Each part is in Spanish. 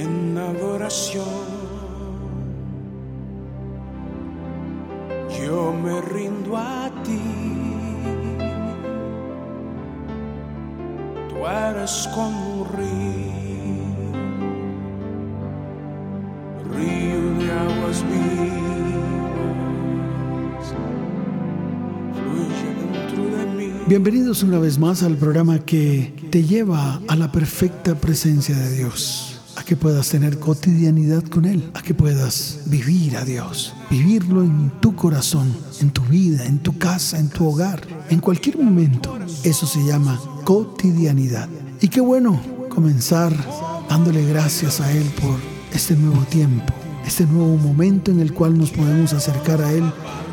en adoración. Yo me rindo a ti. Tú eres como un río, río de aguas vivas, fluye dentro de mí. Bienvenidos una vez más al programa que te lleva a la perfecta presencia de Dios, que puedas tener cotidianidad con Él, a que puedas vivir a Dios, vivirlo en tu corazón, en tu vida, en tu casa, en tu hogar, en cualquier momento. Eso se llama cotidianidad. Y qué bueno comenzar dándole gracias a Él por este nuevo tiempo, este nuevo momento en el cual nos podemos acercar a Él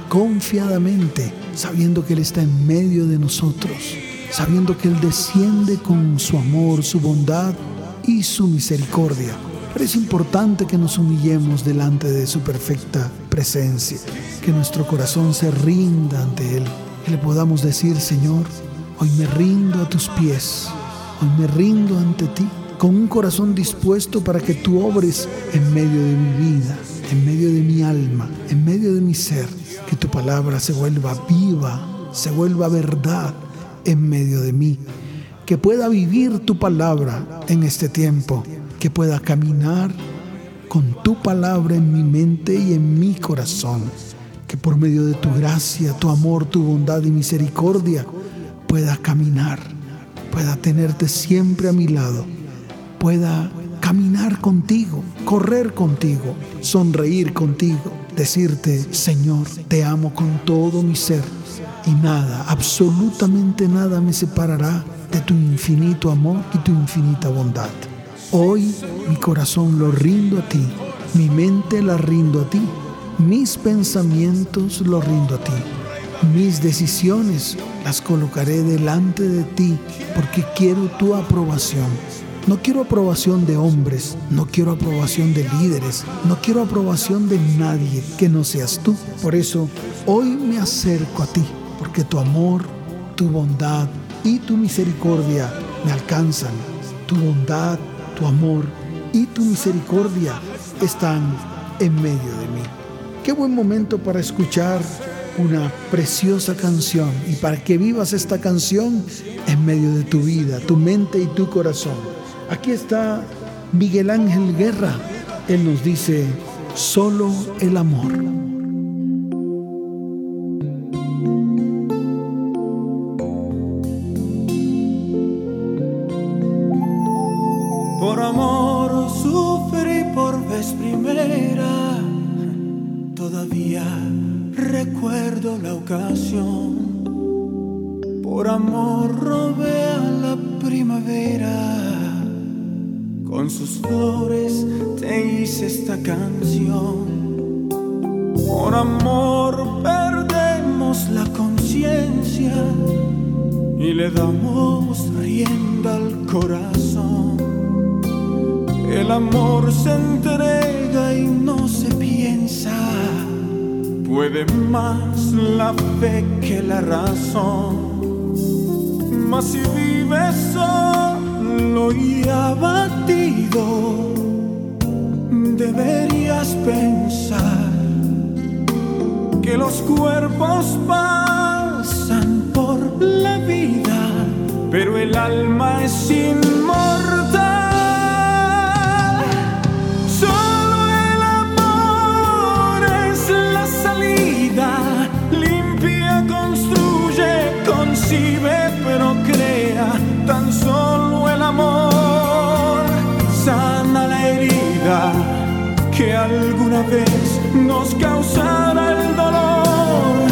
confiadamente, sabiendo que Él está en medio de nosotros, sabiendo que Él desciende con su amor, su bondad y su misericordia. Pero es importante que nos humillemos delante de su perfecta presencia, que nuestro corazón se rinda ante Él, que le podamos decir, Señor, hoy me rindo a tus pies, hoy me rindo ante ti, con un corazón dispuesto para que tú obres en medio de mi vida, en medio de mi alma, en medio de mi ser, que tu palabra se vuelva viva, se vuelva verdad en medio de mí, que pueda vivir tu palabra en este tiempo, que pueda caminar con tu palabra en mi mente y en mi corazón, que por medio de tu gracia, tu amor, tu bondad y misericordia pueda caminar, pueda tenerte siempre a mi lado, pueda caminar contigo, correr contigo, sonreír contigo, decirte, Señor, te amo con todo mi ser y nada, absolutamente nada me separará de tu infinito amor y tu infinita bondad. Hoy mi corazón lo rindo a ti, mi mente la rindo a ti, mis pensamientos lo rindo a ti, mis decisiones las colocaré delante de ti porque quiero tu aprobación. No quiero aprobación de hombres, no quiero aprobación de líderes, no quiero aprobación de nadie que no seas tú. Por eso hoy me acerco a ti, porque tu amor, tu bondad y tu misericordia me alcanzan. Tu bondad, tu amor y tu misericordia están en medio de mí. Qué buen momento para escuchar una preciosa canción y para que vivas esta canción en medio de tu vida, tu mente y tu corazón. Aquí está Miguel Ángel Guerra. Él nos dice, solo el amor. Por amor robé a la primavera, con sus flores te hice esta canción. Por amor perdemos la conciencia y le damos rienda al corazón. El amor se entrega Puede más la fe que la razón. Mas si vives solo y abatido, deberías pensar que los cuerpos pasan por la vida, pero el alma es inmortal. Nos causará el dolor.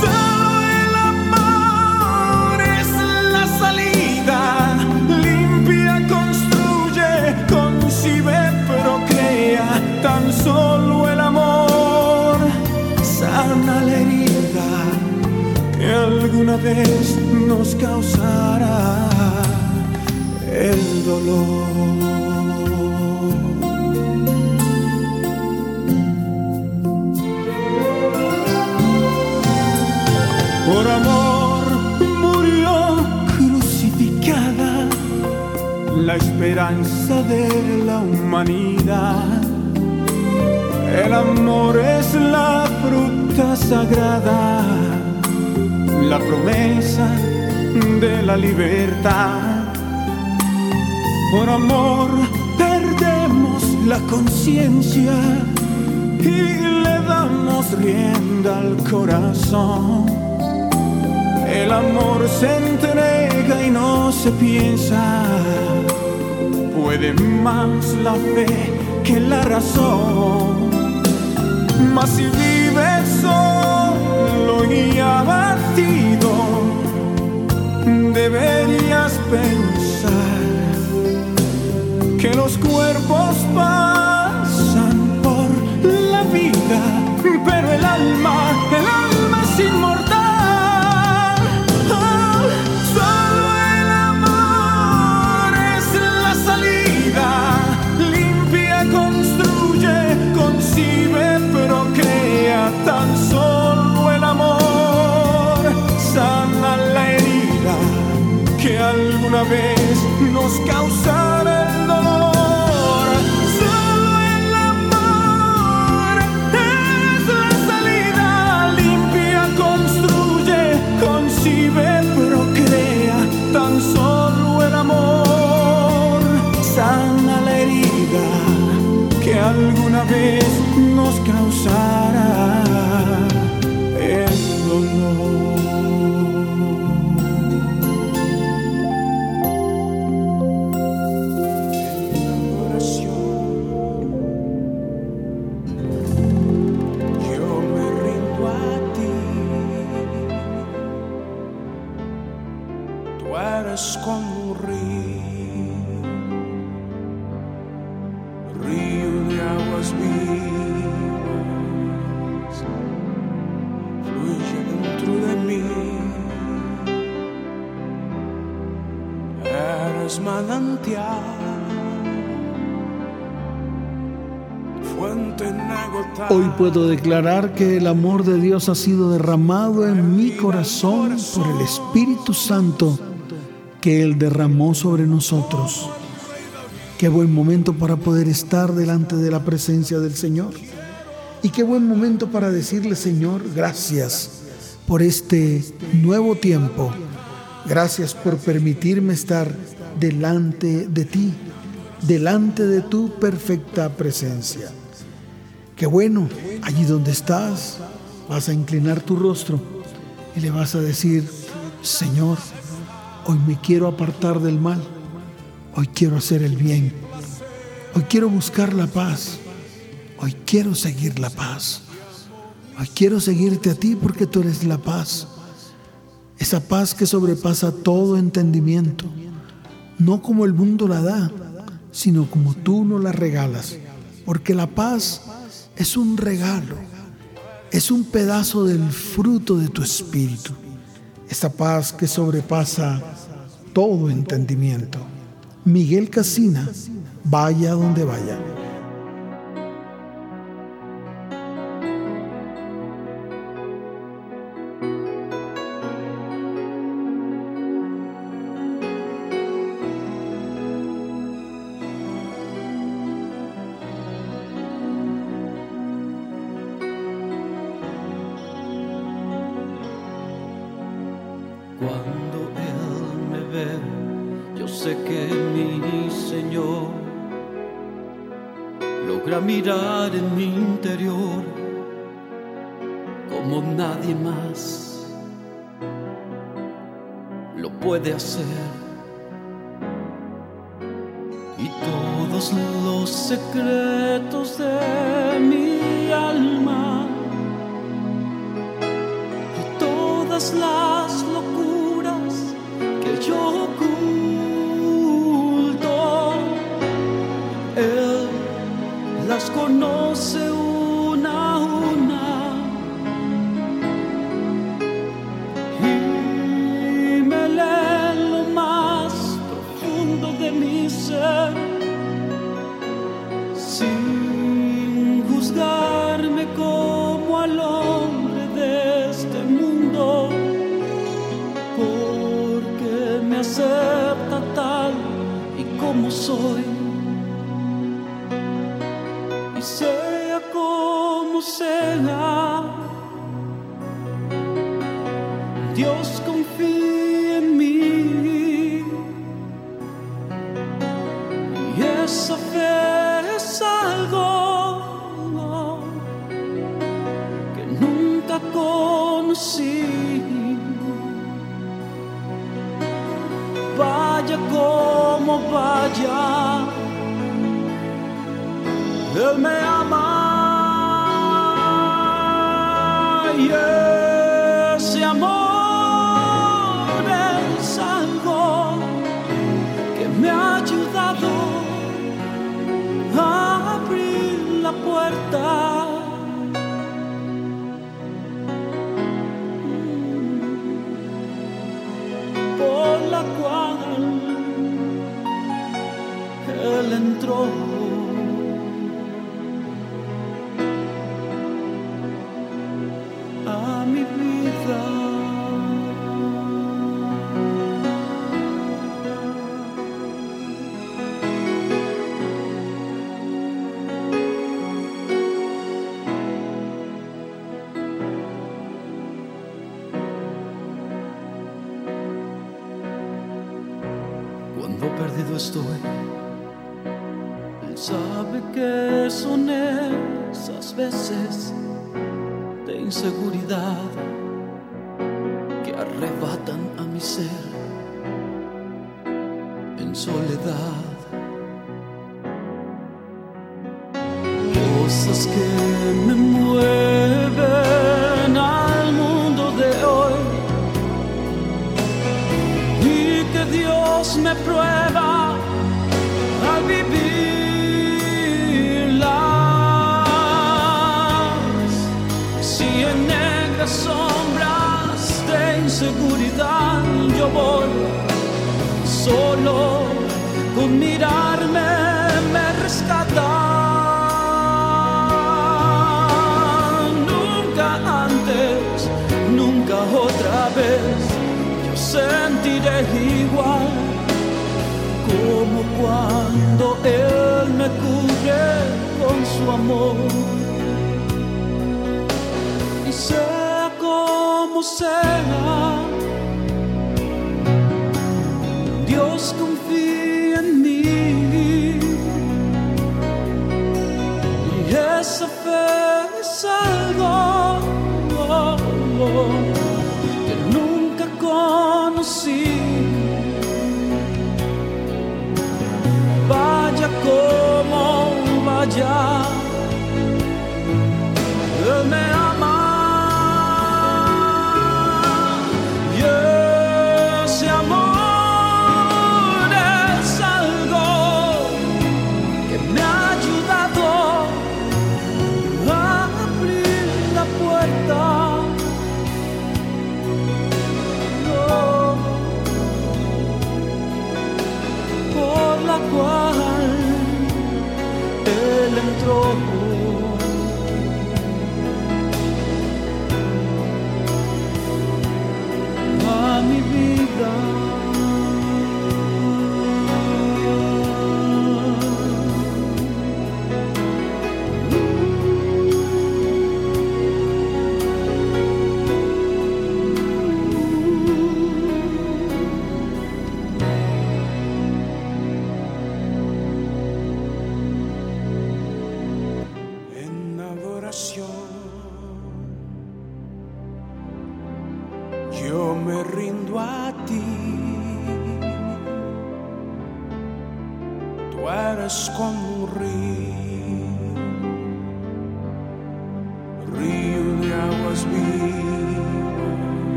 Solo el amor es la salida, limpia, construye, concibe, procrea. Tan solo el amor sana la herida que alguna vez nos causará el dolor. La esperanza de la humanidad. El amor es la fruta sagrada, la promesa de la libertad. Por amor perdemos la conciencia y le damos rienda al corazón. El amor se entrega y no se piensa. Puede más la fe que la razón. Mas si vives solo y abatido, deberías pensar que los cuerpos pasan Hoy puedo declarar que el amor de Dios ha sido derramado en mi corazón por el Espíritu Santo que Él derramó sobre nosotros. Qué buen momento para poder estar delante de la presencia del Señor. Y qué buen momento para decirle, Señor, gracias por este nuevo tiempo. Gracias por permitirme estar delante de ti, delante de tu perfecta presencia. Qué bueno, allí donde estás, vas a inclinar tu rostro y le vas a decir, Señor, hoy me quiero apartar del mal, hoy quiero hacer el bien, hoy quiero buscar la paz, hoy quiero seguir la paz, hoy quiero seguirte a ti porque tú eres la paz, esa paz que sobrepasa todo entendimiento, no como el mundo la da, sino como tú nos la regalas, porque la paz es un regalo, es un pedazo del fruto de tu espíritu, esa paz que sobrepasa todo entendimiento. Miguel Casina, vaya donde vaya. Y todos los secretos de mi alma y todas las perdido estoy, Él sabe que son esas veces de inseguridad que arrebatan a mi ser. En soledad. Cosas que me mueven al mundo de hoy. Y que Dios me prueba de inseguridad yo voy, solo con mirarme me rescata. Nunca antes, nunca otra vez yo sentiré igual como cuando Él me cubre con su amor. Dios confía en mí. Y esa fe es algo que nunca conocí. Vaya como vaya,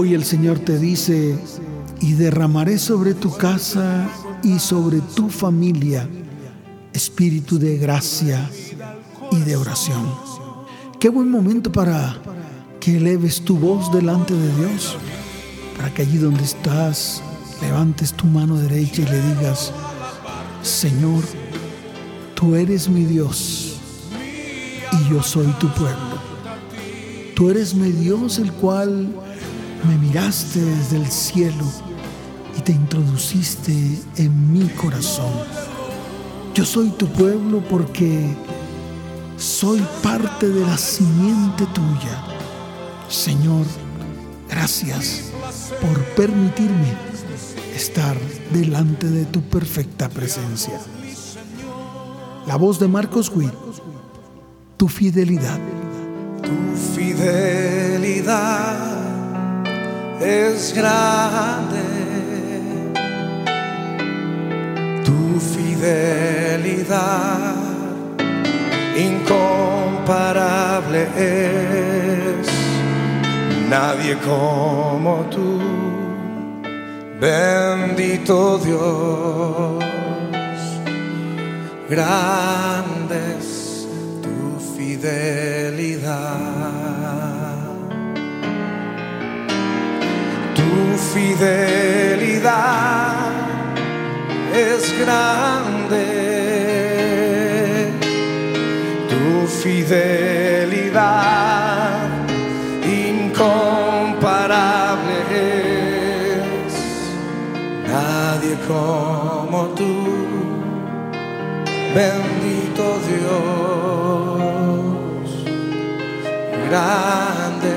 Hoy el Señor te dice, y derramaré sobre tu casa y sobre tu familia espíritu de gracia y de oración. Qué buen momento para que eleves tu voz delante de Dios, para que allí donde estás levantes tu mano derecha y le digas, Señor, tú eres mi Dios y yo soy tu pueblo. Tú eres mi Dios, el cual me miraste desde el cielo y te introduciste en mi corazón. Yo soy tu pueblo porque soy parte de la simiente tuya. Señor, gracias por permitirme estar delante de tu perfecta presencia. La voz de Marcos Witt, tu fidelidad. Tu fidelidad es grande. Tu fidelidad incomparable es. Nadie como tú, bendito Dios. Grande es tu fidelidad. Tu fidelidad es grande. Tu fidelidad incomparable es. Nadie como tú, bendito Dios. Grande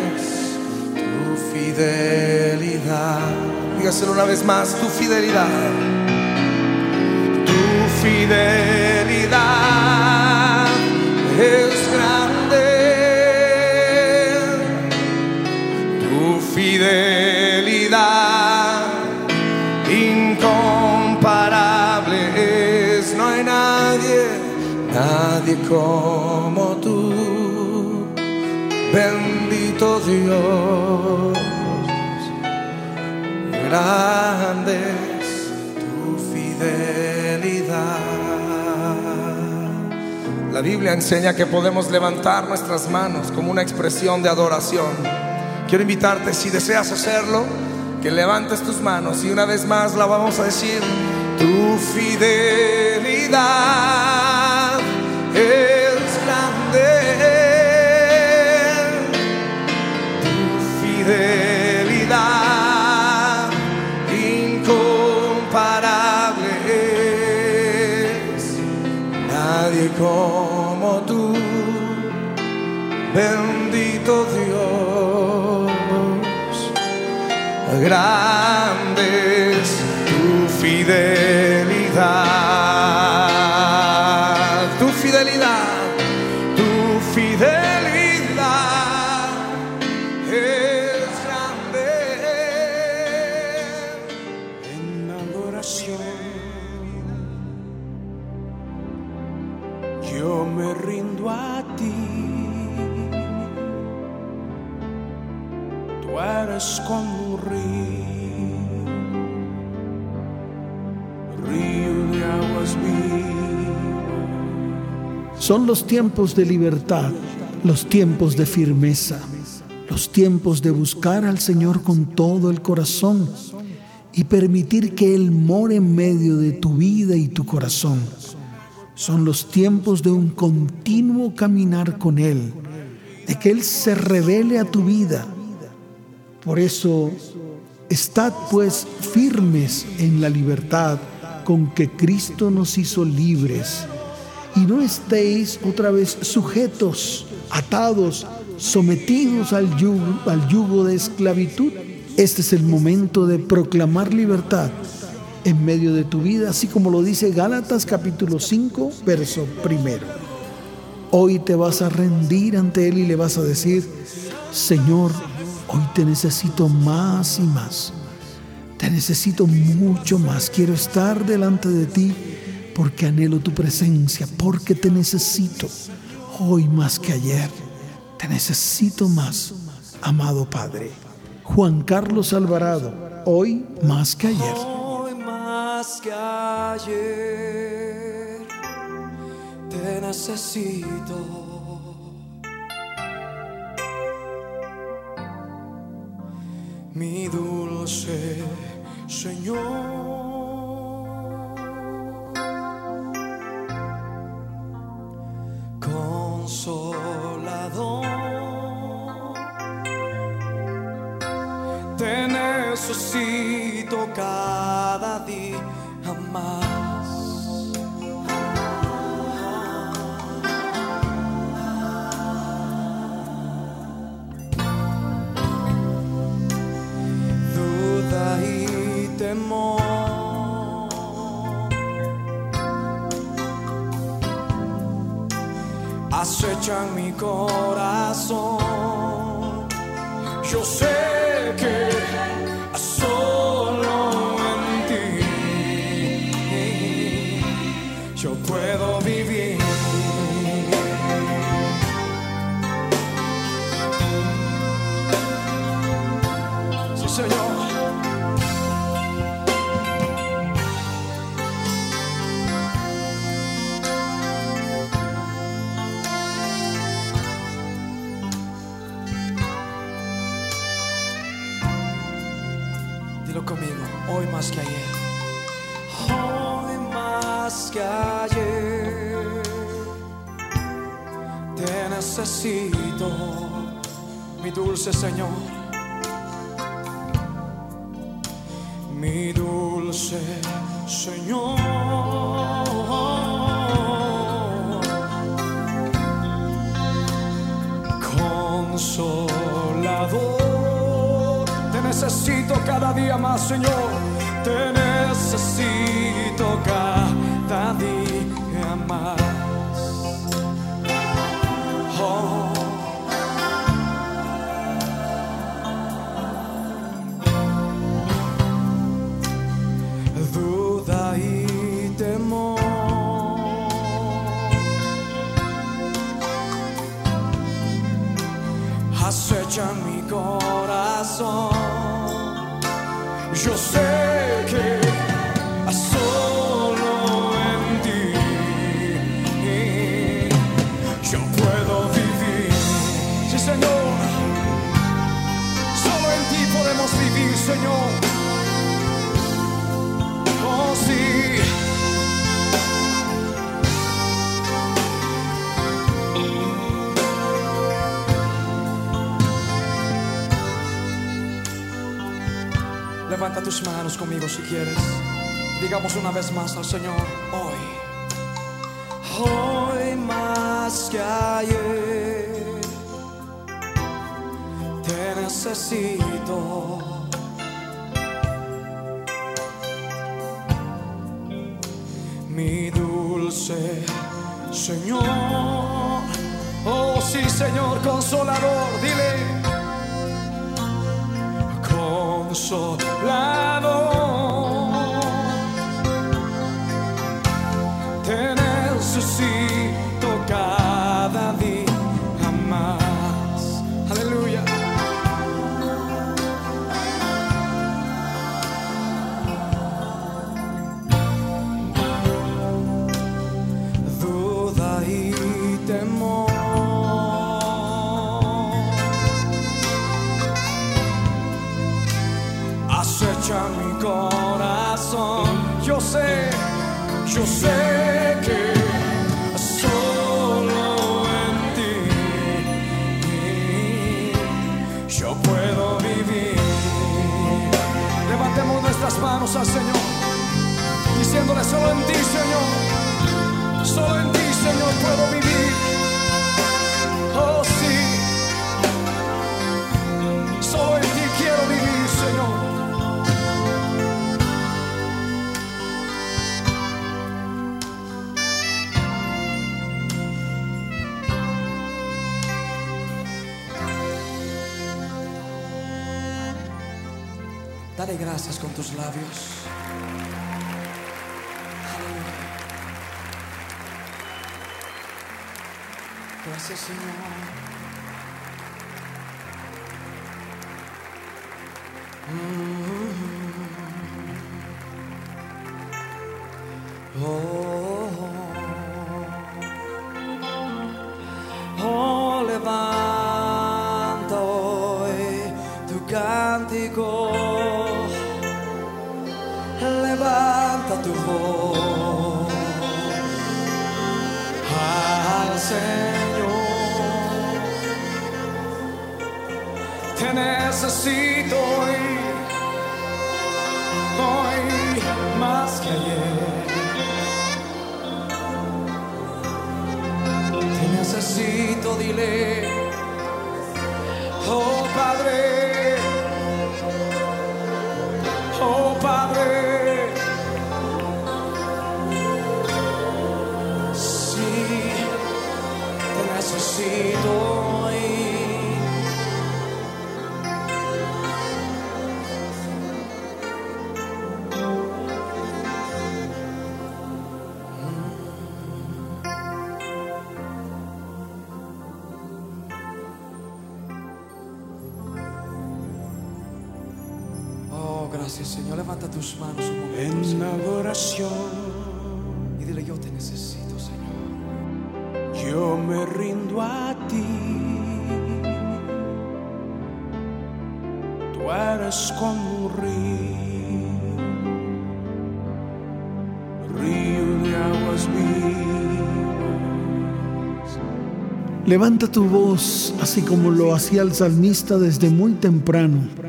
tu fidelidad. Dígaselo una vez más, tu fidelidad. Tu fidelidad es grande. Tu fidelidad incomparable. No hay nadie, nadie como tú. Bendito Dios, grande es tu fidelidad. La Biblia enseña que podemos levantar nuestras manos como una expresión de adoración. Quiero invitarte, si deseas hacerlo, que levantes tus manos y una vez más la vamos a decir. Tu fidelidad es grande. Tu fidelidad como tú, bendito Dios. Grande es tu fidelidad, Son los tiempos de libertad, los tiempos de firmeza, los tiempos de buscar al Señor con todo el corazón y permitir que Él more en medio de tu vida y tu corazón. Son los tiempos de un continuo caminar con Él, de que Él se revele a tu vida. Por eso, estad pues firmes en la libertad con que Cristo nos hizo libres y no estéis otra vez sujetos, atados, sometidos al yugo, al yugo de esclavitud. Este es el momento de proclamar libertad en medio de tu vida, así como lo dice Gálatas capítulo 5, verso primero. Hoy te vas a rendir ante Él y le vas a decir, Señor, hoy te necesito más y más. Te necesito mucho más. Quiero estar delante de ti porque anhelo tu presencia, porque te necesito hoy más que ayer. Te necesito más, amado Padre. Juan Carlos Alvarado, hoy más que ayer. Hoy más que ayer te necesito. Mi dulce Señor. Consolador. Te necesito cada día más. Acechan mi corazón. Yo sé que solo en ti yo puedo vivir. Dulce Señor. Mi dulce Señor. Consolador, te necesito cada día más, Señor. Te necesito Levanta tus manos conmigo si quieres. Digamos una vez más al Señor, hoy. Hoy más que ayer. Te necesito. Mi dulce Señor. Oh sí, Señor, consolador, dile consolador. Al Señor, diciéndole solo en ti, Señor, Dale gracias con tus labios. Gracias, Señor. Oh, manos un momento. En adoración Y dile, yo te necesito, Señor. yo me rindo a ti. Tú eres como un río, río de aguas vivas. Levanta tu voz, así como lo hacía el salmista desde muy temprano.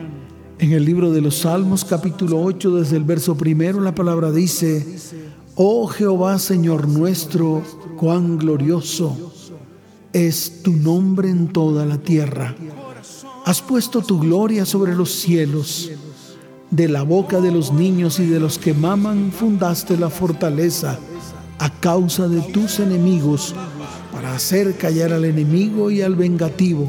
En el libro de los Salmos, capítulo 8, desde el verso primero, la palabra dice, Oh Jehová, Señor nuestro, cuán glorioso es tu nombre en toda la tierra. Has puesto tu gloria sobre los cielos. De la boca de los niños y de los que maman fundaste la fortaleza a causa de tus enemigos para hacer callar al enemigo y al vengativo.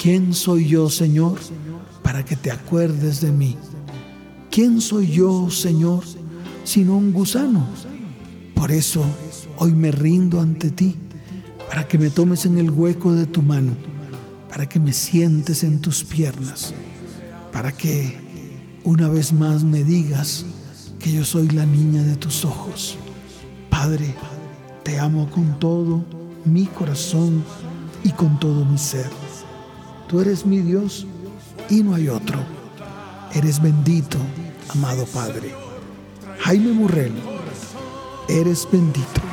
¿Quién soy yo, Señor, para que te acuerdes de mí? ¿Quién soy yo, Señor, sino un gusano? Por eso hoy me rindo ante ti, para que me tomes en el hueco de tu mano, para que me sientes en tus piernas, para que una vez más me digas que yo soy la niña de tus ojos. Padre, te amo con todo mi corazón y con todo mi ser. Tú eres mi Dios y no hay otro. Eres bendito, amado Padre. Jaime Murrell, eres bendito.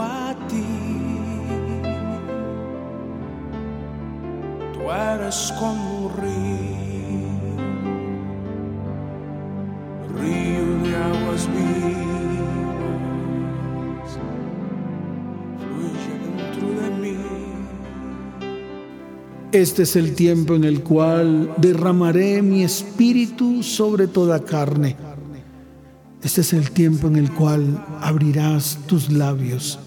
a ti. Tú eres como un río, río de aguas vivas, fluye dentro de mí. Este es el tiempo en el cual derramaré mi espíritu sobre toda carne. Este es el tiempo en el cual abrirás tus labios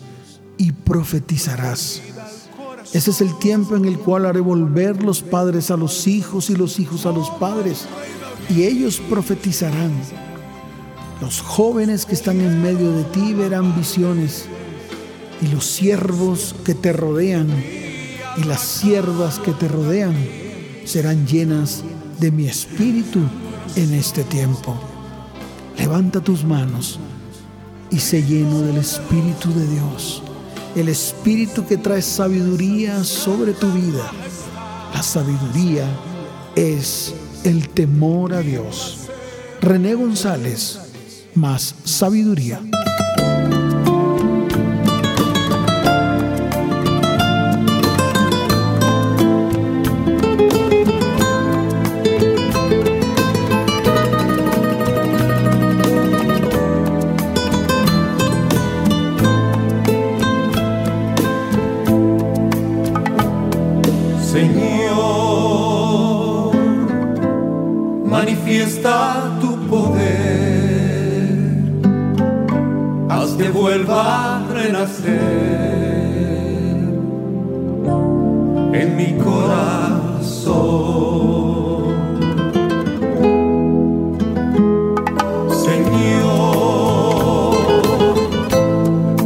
y profetizarás. Este es el tiempo en el cual haré volver los padres a los hijos y los hijos a los padres, y ellos profetizarán. Los jóvenes que están en medio de ti verán visiones, y los siervos que te rodean y las siervas que te rodean serán llenas de mi espíritu en este tiempo. Levanta tus manos y sé lleno del Espíritu de Dios, el Espíritu que trae sabiduría sobre tu vida. La sabiduría es el temor a Dios. René González, más sabiduría. Renacer en mi corazón. Señor,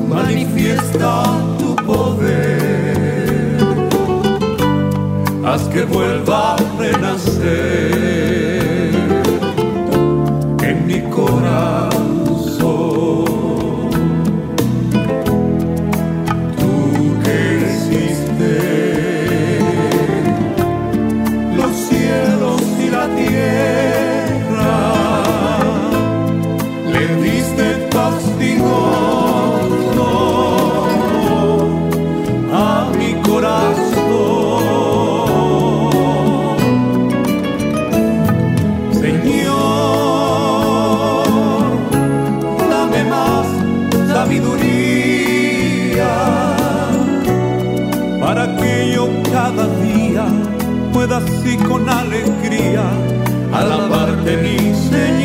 manifiesta tu poder haz que vuelva así con alegría alabarte mi Señor.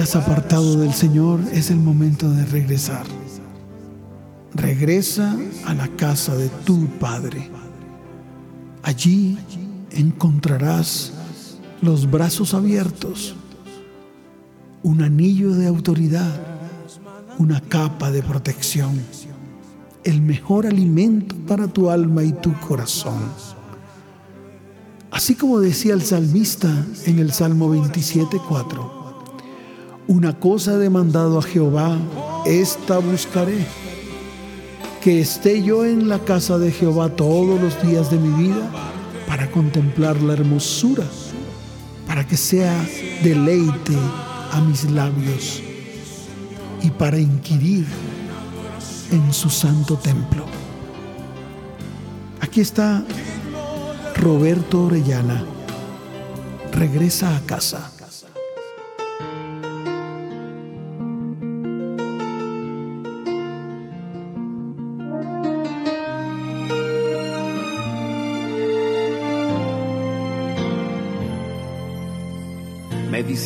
Has apartado del Señor, es el momento de regresar. Regresa a la casa de tu Padre. Allí encontrarás los brazos abiertos, un anillo de autoridad, una capa de protección, el mejor alimento para tu alma y tu corazón. Así como decía el salmista en el Salmo 27.4, una cosa he demandado a Jehová, esta buscaré, que esté yo en la casa de Jehová todos los días de mi vida para contemplar la hermosura, para que sea deleite a mis labios y para inquirir en su santo templo. Aquí está Roberto Orellana. Regresa a casa.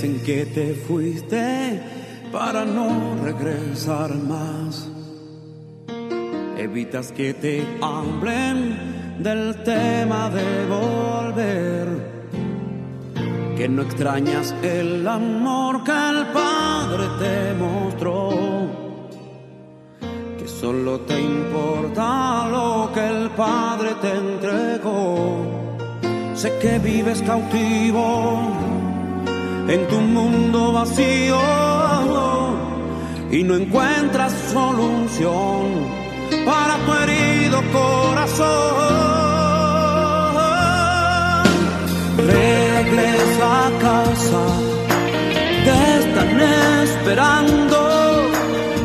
Dicen que te fuiste para no regresar más. Evitas que te hablen del tema de volver. Que no extrañas el amor que el Padre te mostró. Que solo te importa lo que el Padre te entregó. Sé que vives cautivo en tu mundo vacío. Y no encuentras solución para tu herido corazón. Regresa a casa, te están esperando,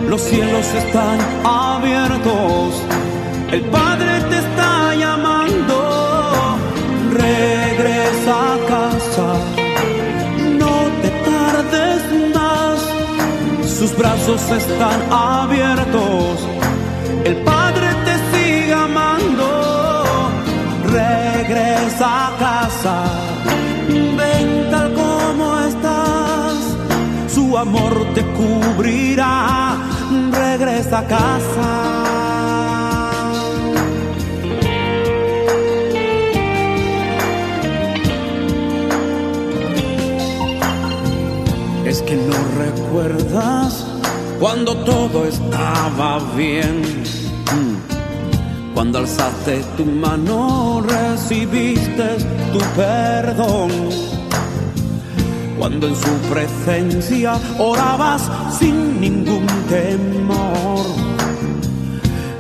los cielos están abiertos, el Padre brazos están abiertos, el Padre te sigue amando, regresa a casa, ven tal como estás, su amor te cubrirá, regresa a casa. Cuando todo estaba bien. Cuando alzaste tu mano recibiste tu perdón. Cuando en su presencia orabas sin ningún temor.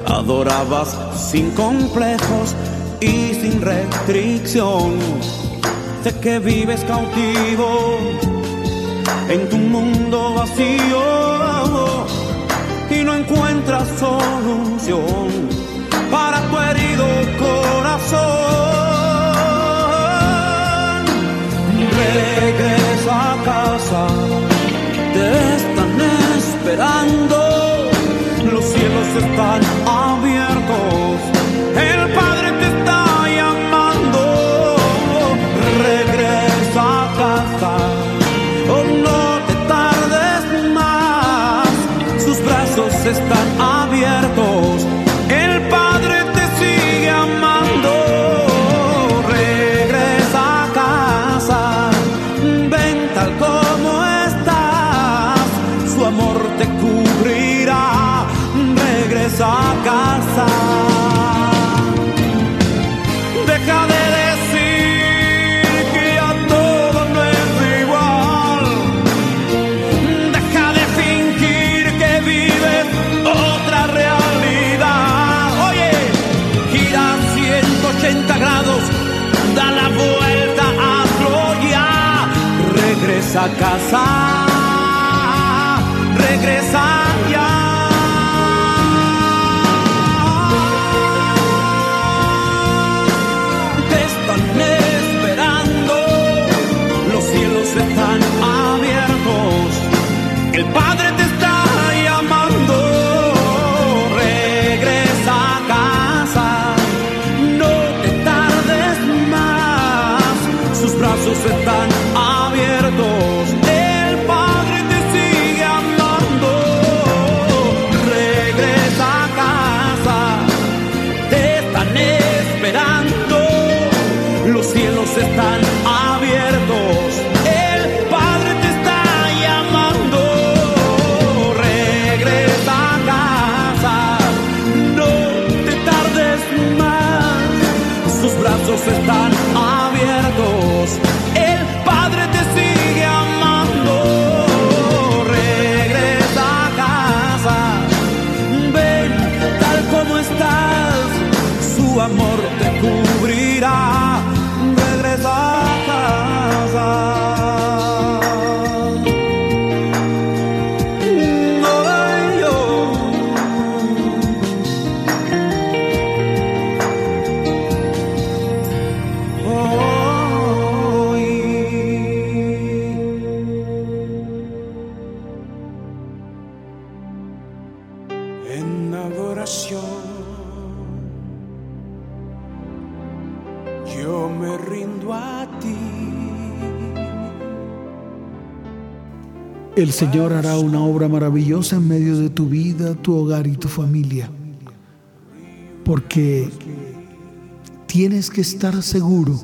Adorabas sin complejos y sin restricción. Sé que vives cautivo en tu mundo vacío y no encuentras solución para tu herido corazón. Regresa a casa, te están esperando, los cielos están casa, Señor hará una obra maravillosa en medio de tu vida, tu hogar y tu familia. Porque tienes que estar seguro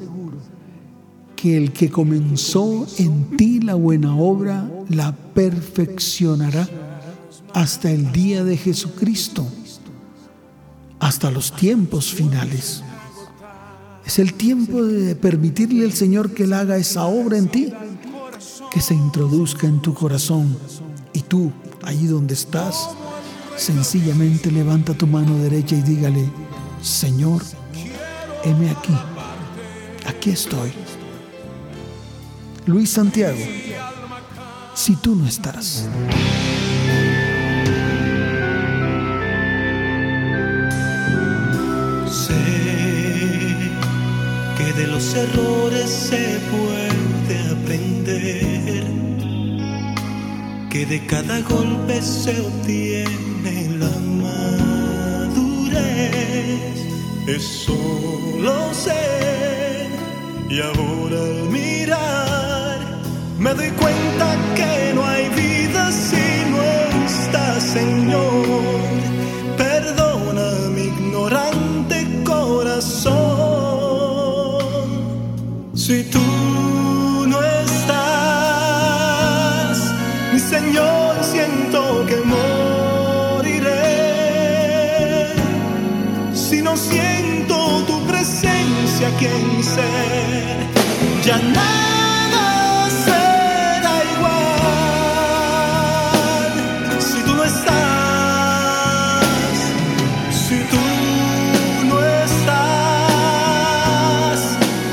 que el que comenzó en ti la buena obra la perfeccionará hasta el día de Jesucristo, hasta los tiempos finales. Es el tiempo de permitirle al Señor que Él haga esa obra en ti, que se introduzca en tu corazón y tú, allí donde estás, sencillamente levanta tu mano derecha y dígale, Señor, heme aquí, aquí estoy. Luis Santiago, si tú no estás. Sé que de los errores se puede que de cada golpe se obtiene la madurez. Eso lo sé y ahora al mirar me doy cuenta que no hay vida si no está Señor. Perdona mi ignorante corazón. Si tú presencia aquí ser, ya nada será igual. Si tú no estás, si tú no estás,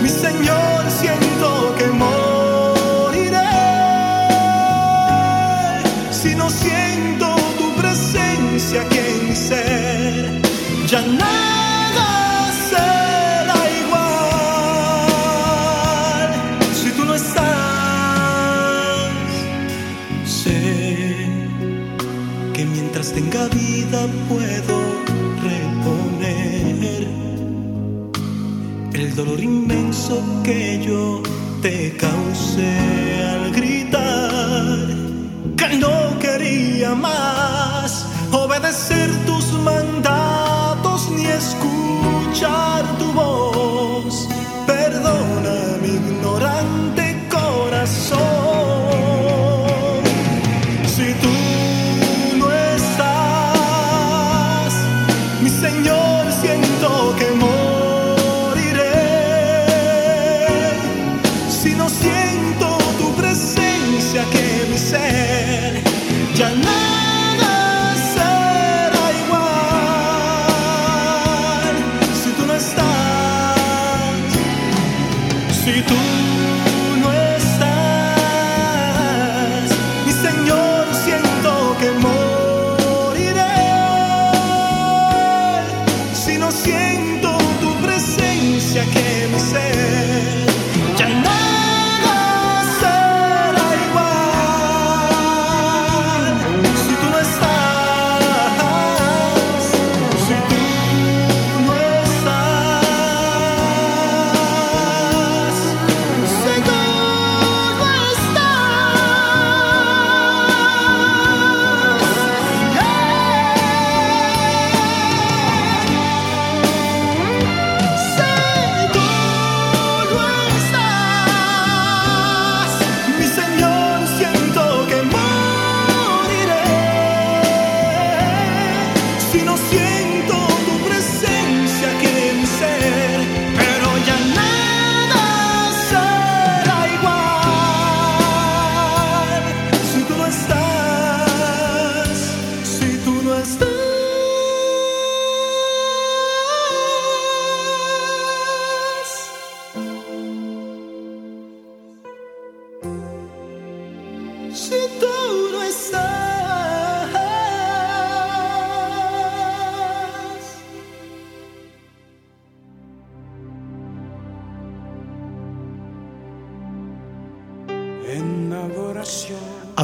mi Señor, siento que moriré. Si no siento tu presencia aquí en mi ser, ya nada que yo te causé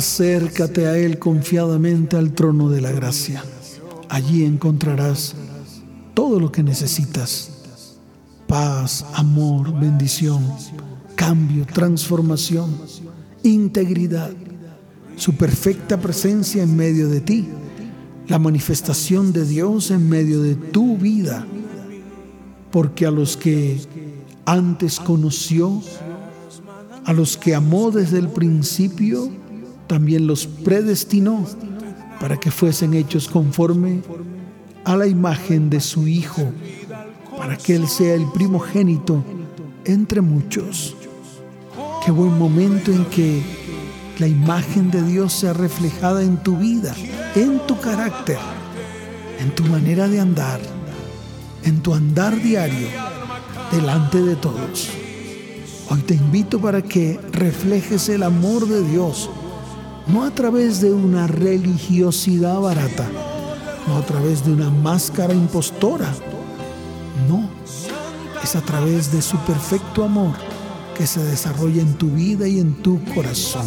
acércate a Él confiadamente al trono de la gracia. Allí encontrarás todo lo que necesitas. Paz, amor, bendición, cambio, transformación, integridad, su perfecta presencia en medio de ti, la manifestación de Dios en medio de tu vida. Porque a los que antes conoció, a los que amó desde el principio, también los predestinó para que fuesen hechos conforme a la imagen de su Hijo, para que Él sea el primogénito entre muchos. Qué buen momento en que la imagen de Dios sea reflejada en tu vida, en tu carácter, en tu manera de andar, en tu andar diario, delante de todos. Hoy te invito para que reflejes el amor de Dios, no a través de una religiosidad barata, no a través de una máscara impostora, no, es a través de su perfecto amor que se desarrolla en tu vida y en tu corazón.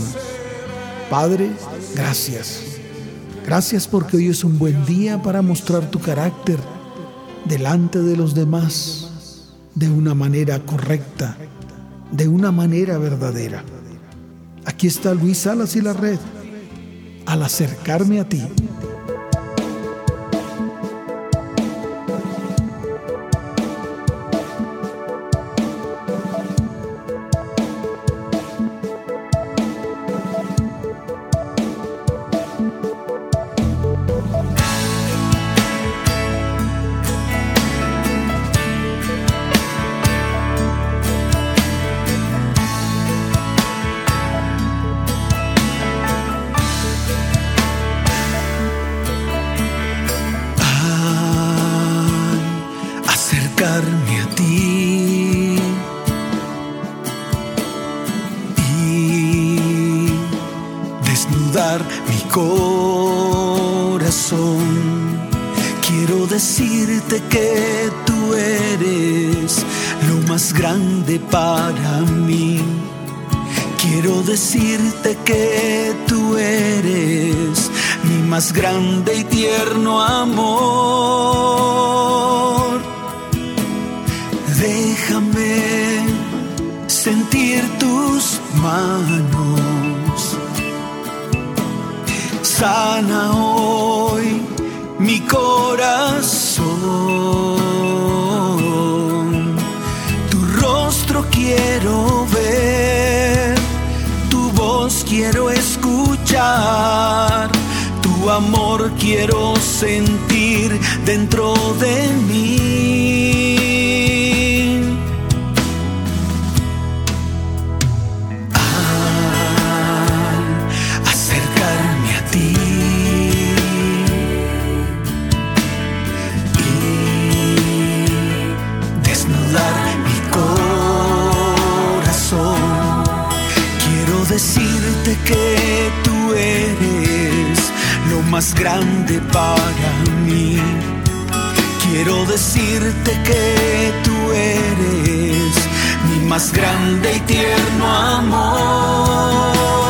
Padre, gracias. Gracias porque hoy es un buen día para mostrar tu carácter delante de los demás de una manera correcta, de una manera verdadera. Aquí está Luis Salas y la red. Al acercarme a ti, quiero escuchar, tu amor quiero sentir dentro de mí. Más grande para mí. Quiero decirte que tú eres mi más grande y tierno amor.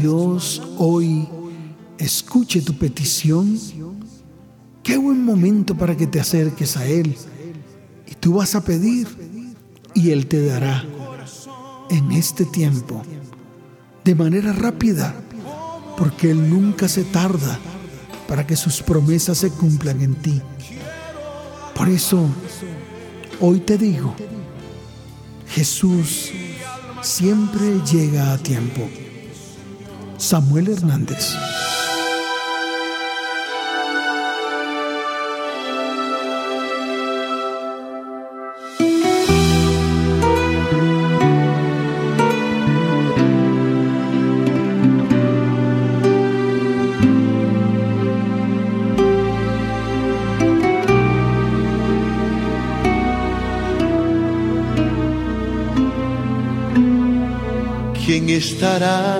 Dios hoy escuche tu petición? Qué buen momento para que te acerques a Él. Y tú vas a pedir y Él te dará en este tiempo, de manera rápida, porque Él nunca se tarda para que sus promesas se cumplan en ti. Por eso, hoy te digo, Jesús siempre llega a tiempo. Samuel Hernández.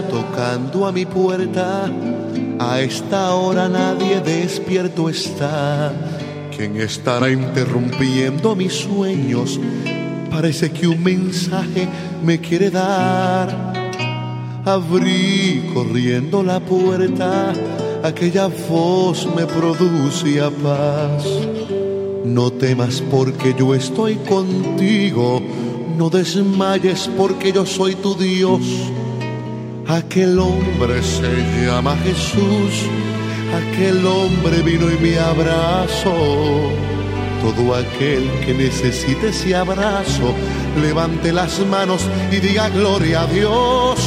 Tocando a mi puerta? A esta hora nadie despierto está. ¿Quién estará interrumpiendo mis sueños? Parece que un mensaje me quiere dar. Abrí corriendo la puerta, aquella voz me producía paz. No temas porque yo estoy contigo, no desmayes porque yo soy tu Dios. Aquel hombre se llama Jesús, aquel hombre vino y me abrazó. Todo aquel que necesite ese abrazo, levante las manos y diga gloria a Dios.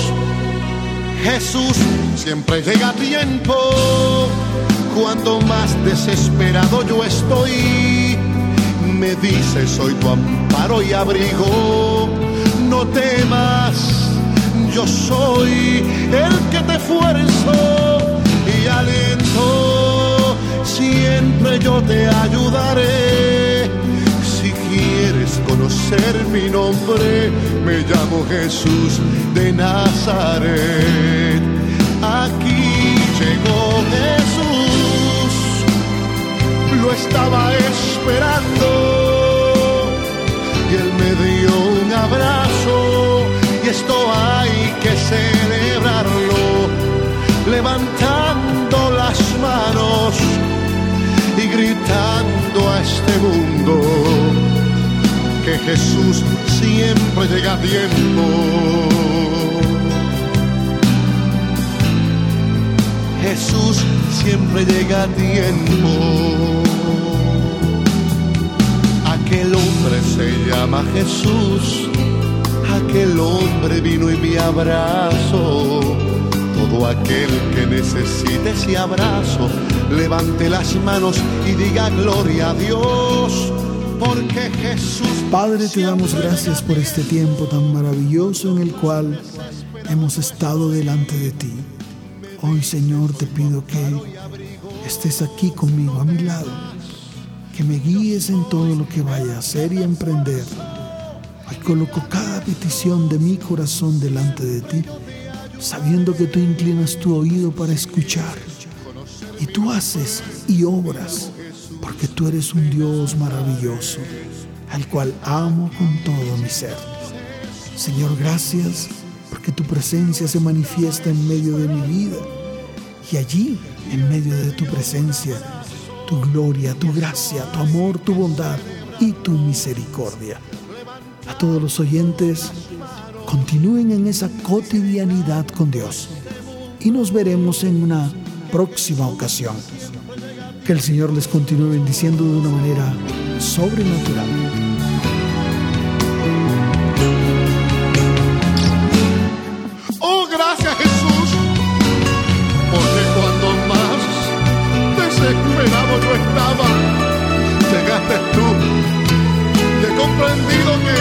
Jesús siempre llega a tiempo, cuando más desesperado yo estoy. Me dice, soy tu amparo y abrigo, no temas, yo soy el que te esfuerzo y aliento, siempre yo te ayudaré. Si quieres conocer mi nombre, me llamo Jesús de Nazaret. Aquí llegó Jesús, lo estaba esperando y él me dio un abrazo esto hay que celebrarlo, levantando las manos y gritando a este mundo que Jesús siempre llega a tiempo. Jesús siempre llega a tiempo. Aquel hombre se llama Jesús, aquel hombre vino y me abrazó. Todo aquel que necesite ese abrazo, levante las manos y diga gloria a Dios, porque Jesús. Padre, te damos gracias por este tiempo tan maravilloso en el cual hemos estado delante de ti. Hoy, Señor, te pido que estés aquí conmigo, a mi lado, que que me guíes en todo lo que vaya a hacer y emprender. Coloco cada petición de mi corazón delante de ti, sabiendo que tú inclinas tu oído para escuchar. Y tú haces y obras, porque tú eres un Dios maravilloso, al cual amo con todo mi ser. Señor, gracias porque tu presencia se manifiesta en medio de mi vida. Y allí, en medio de tu presencia, tu gloria, tu gracia, tu amor, tu bondad y tu misericordia. A todos los oyentes, continúen en esa cotidianidad con Dios. Y nos veremos en una próxima ocasión. Que el Señor les continúe bendiciendo de una manera sobrenatural. Oh, gracias Jesús, porque cuando más desesperado yo estaba, llegaste tú. Y he comprendido que,